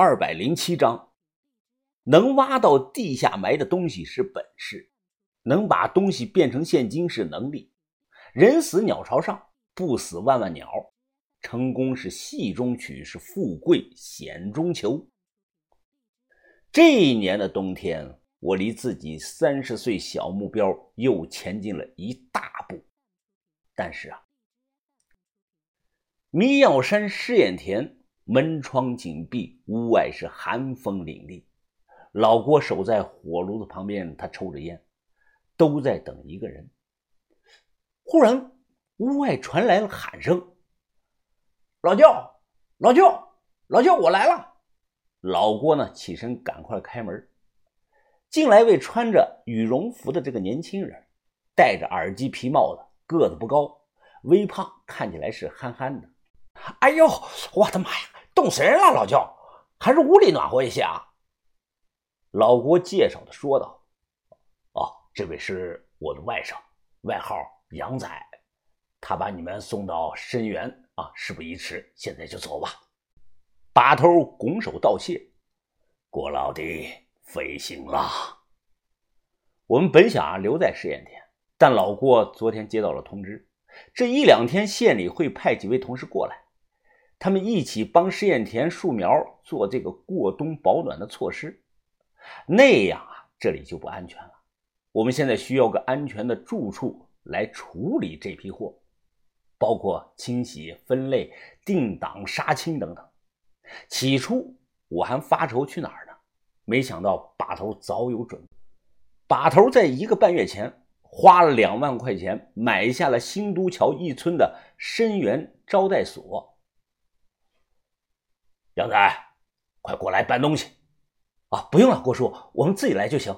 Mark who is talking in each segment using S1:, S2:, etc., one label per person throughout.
S1: 二百零七章，能挖到地下埋的东西是本事，能把东西变成现金是能力。人死鸟朝上，不死万万鸟。成功是戏中取，是富贵险中求。这一年的冬天，我离自己三十岁小目标又前进了一大步。但是啊，迷药山试验田。门窗紧闭，屋外是寒风凛冽。老郭守在火炉子旁边，他抽着烟，都在等一个人。忽然，屋外传来了喊声：“老舅，老舅，老舅，我来了！”老郭呢，起身赶快开门。进来位穿着羽绒服的这个年轻人，戴着耳机皮帽子，个子不高，微胖，看起来是憨憨的。
S2: 哎呦，我的妈呀！冻死人了，老舅，还是屋里暖和一些啊。
S1: 老郭介绍的说道：“哦，这位是我的外甥，外号杨仔，他把你们送到深源啊，事不宜迟，现在就走吧。”把头拱手道谢：“郭老弟，费心了。我们本想啊留在试验田，但老郭昨天接到了通知，这一两天县里会派几位同事过来。”他们一起帮试验田树苗做这个过冬保暖的措施，那样啊，这里就不安全了。我们现在需要个安全的住处来处理这批货，包括清洗、分类、定档、杀青等等。起初我还发愁去哪儿呢，没想到把头早有准备。把头在一个半月前花了两万块钱买下了新都桥一村的深源招待所。杨仔，快过来搬东西！
S2: 啊，不用了，郭叔，我们自己来就行。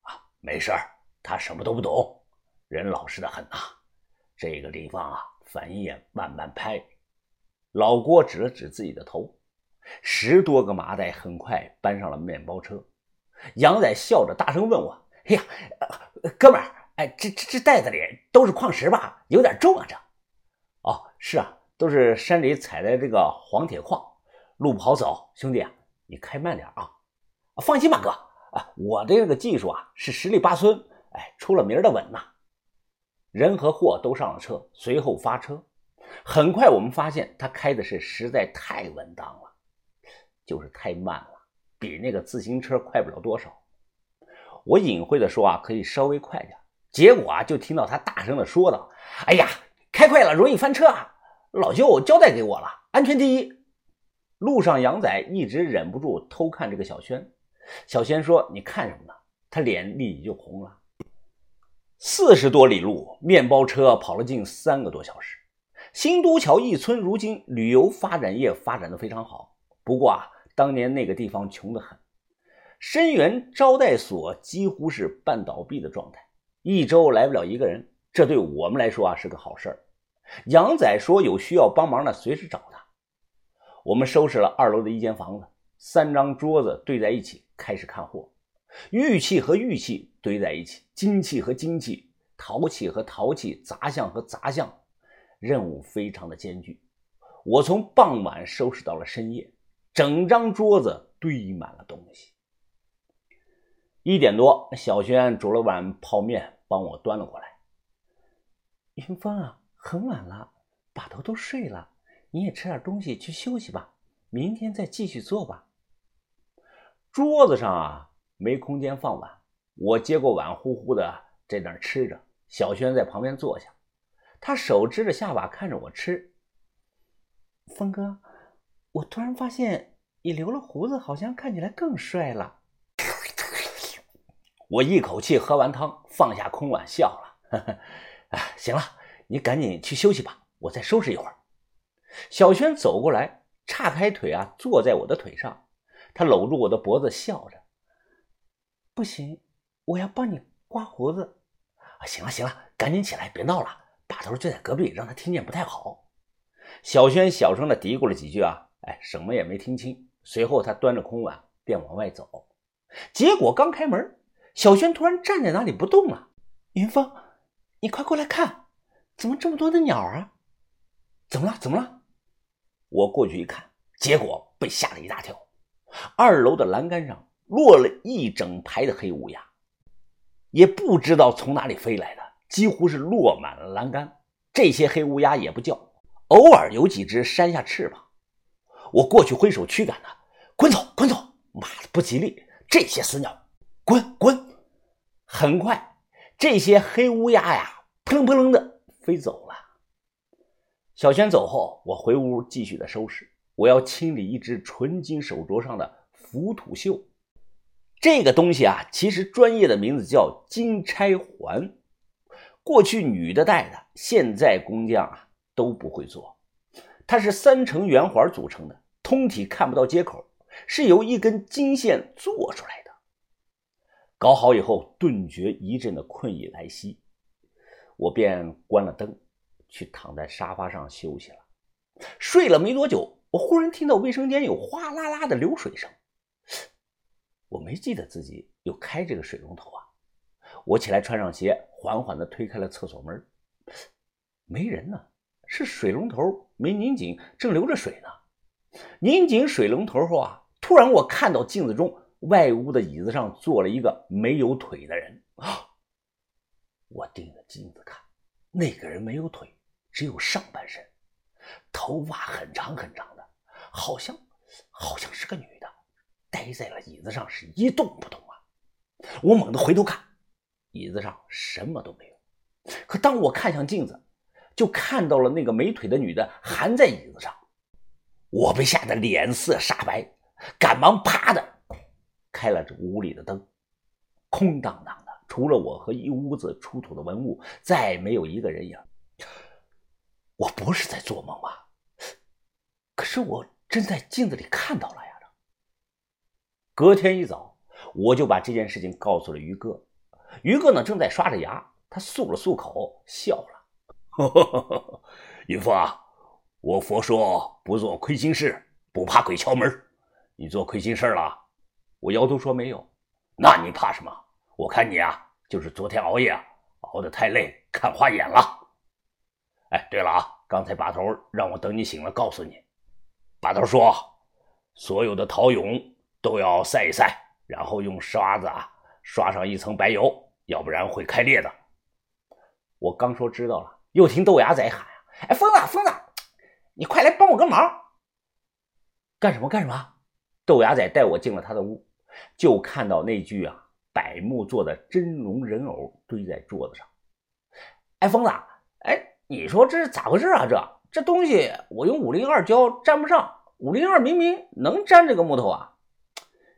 S1: 啊，没事儿，他什么都不懂，人老实的很呐。这个地方啊，反应也慢慢拍。老郭指了指自己的头，十多个麻袋很快搬上了面包车。杨仔笑着大声问我：“
S2: 哎呀，哥们儿，哎，这这这袋子里都是矿石吧？有点重啊，这。”“
S1: 哦，是啊，都是山里采的这个黄铁矿。”路不好走，兄弟，你开慢点啊！
S2: 放心吧，哥啊，我的这个技术啊是十里八村，哎，出了名的稳呐。
S1: 人和货都上了车，随后发车。很快，我们发现他开的是实在太稳当了，就是太慢了，比那个自行车快不了多少。我隐晦的说啊，可以稍微快点。结果啊，就听到他大声的说道：“
S2: 哎呀，开快了容易翻车啊！老舅交代给我了，安全第一。”
S1: 路上，杨仔一直忍不住偷看这个小轩。小轩说：“你看什么呢？”他脸立即就红了。四十多里路，面包车跑了近三个多小时。新都桥一村如今旅游发展业发展的非常好，不过啊，当年那个地方穷得很，深源招待所几乎是半倒闭的状态，一周来不了一个人。这对我们来说啊是个好事儿。杨仔说：“有需要帮忙的，随时找他。”我们收拾了二楼的一间房子，三张桌子堆在一起，开始看货。玉器和玉器堆在一起，金器和金器，陶器和陶器，杂项和杂项，任务非常的艰巨。我从傍晚收拾到了深夜，整张桌子堆满了东西。一点多，小轩煮了碗泡面，帮我端了过来。
S3: 云峰啊，很晚了，把头都睡了。你也吃点东西去休息吧，明天再继续做吧。
S1: 桌子上啊没空间放碗，我接过碗，呼呼的在那吃着。小轩在旁边坐下，他手支着下巴看着我吃。
S3: 峰哥，我突然发现你留了胡子，好像看起来更帅了。
S1: 我一口气喝完汤，放下空碗笑了。啊，行了，你赶紧去休息吧，我再收拾一会儿。小轩走过来，岔开腿啊，坐在我的腿上。他搂住我的脖子，笑着：“
S3: 不行，我要帮你刮胡子。”
S2: 啊，行了行了，赶紧起来，别闹了。把头就在隔壁，让他听见不太好。
S1: 小轩小声的嘀咕了几句啊，哎，什么也没听清。随后他端着空碗便往外走。结果刚开门，小轩突然站在那里不动了。
S3: 云峰，你快过来看，怎么这么多的鸟啊？
S1: 怎么了？怎么了？我过去一看，结果被吓了一大跳。二楼的栏杆上落了一整排的黑乌鸦，也不知道从哪里飞来的，几乎是落满了栏杆。这些黑乌鸦也不叫，偶尔有几只扇下翅膀。我过去挥手驱赶它，滚走，滚走！妈的，不吉利！这些死鸟，滚滚！很快，这些黑乌鸦呀，扑棱扑棱的飞走了。小轩走后，我回屋继续的收拾。我要清理一只纯金手镯上的浮土锈，这个东西啊，其实专业的名字叫金钗环。过去女的戴的，现在工匠啊都不会做。它是三层圆环组成的，通体看不到接口，是由一根金线做出来的。搞好以后，顿觉一阵的困意来袭，我便关了灯，去躺在沙发上休息了。睡了没多久。我忽然听到卫生间有哗啦啦的流水声，我没记得自己有开这个水龙头啊！我起来穿上鞋，缓缓地推开了厕所门，没人呢，是水龙头没拧紧，正流着水呢。拧紧水龙头后啊，突然我看到镜子中外屋的椅子上坐了一个没有腿的人啊！我盯着镜子看，那个人没有腿，只有上半身，头发很长很长的。好像，好像是个女的，待在了椅子上，是一动不动啊！我猛地回头看，椅子上什么都没有。可当我看向镜子，就看到了那个没腿的女的还在椅子上。我被吓得脸色煞白，赶忙啪的开了这屋里的灯，空荡荡的，除了我和一屋子出土的文物，再没有一个人影。我不是在做梦吧？可是我。真在镜子里看到了呀！隔天一早，我就把这件事情告诉了于哥。于哥呢，正在刷着牙，他漱了漱口，笑了：“ 云峰啊，我佛说不做亏心事，不怕鬼敲门。你做亏心事了？”我摇头说：“没有。”那你怕什么？我看你啊，就是昨天熬夜，熬得太累，看花眼了。哎，对了啊，刚才把头让我等你醒了告诉你。把头说：“所有的陶俑都要晒一晒，然后用刷子啊刷上一层白油，要不然会开裂的。”我刚说知道了，又听豆芽仔喊：“哎，疯子，疯子，你快来帮我个忙！”干什么？干什么？豆芽仔带我进了他的屋，就看到那具啊柏木做的真龙人偶堆在桌子上。哎，疯子，哎，你说这是咋回事啊？这？这东西我用五零二胶粘不上，五零二明明能粘这个木头啊！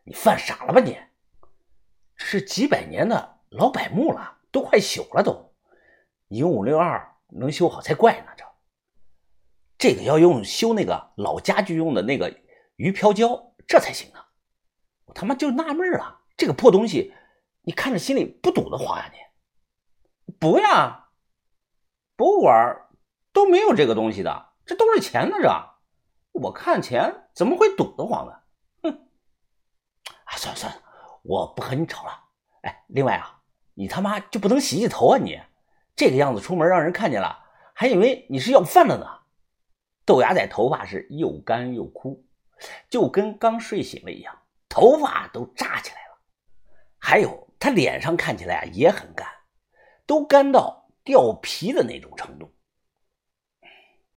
S1: 你犯傻了吧你？这是几百年的老柏木了，都快朽了都。你用五零二能修好才怪呢！这这个要用修那个老家具用的那个鱼漂胶，这才行呢。我他妈就纳闷了，这个破东西，你看着心里不堵得慌呀？你不呀，博物馆。都没有这个东西的，这都是钱呢。这我看钱怎么会堵得慌呢？哼！啊，算了算了，我不和你吵了。哎，另外啊，你他妈就不能洗洗头啊？你这个样子出门让人看见了，还以为你是要饭的呢。豆芽仔头发是又干又枯，就跟刚睡醒了一样，头发都炸起来了。还有他脸上看起来啊也很干，都干到掉皮的那种程度。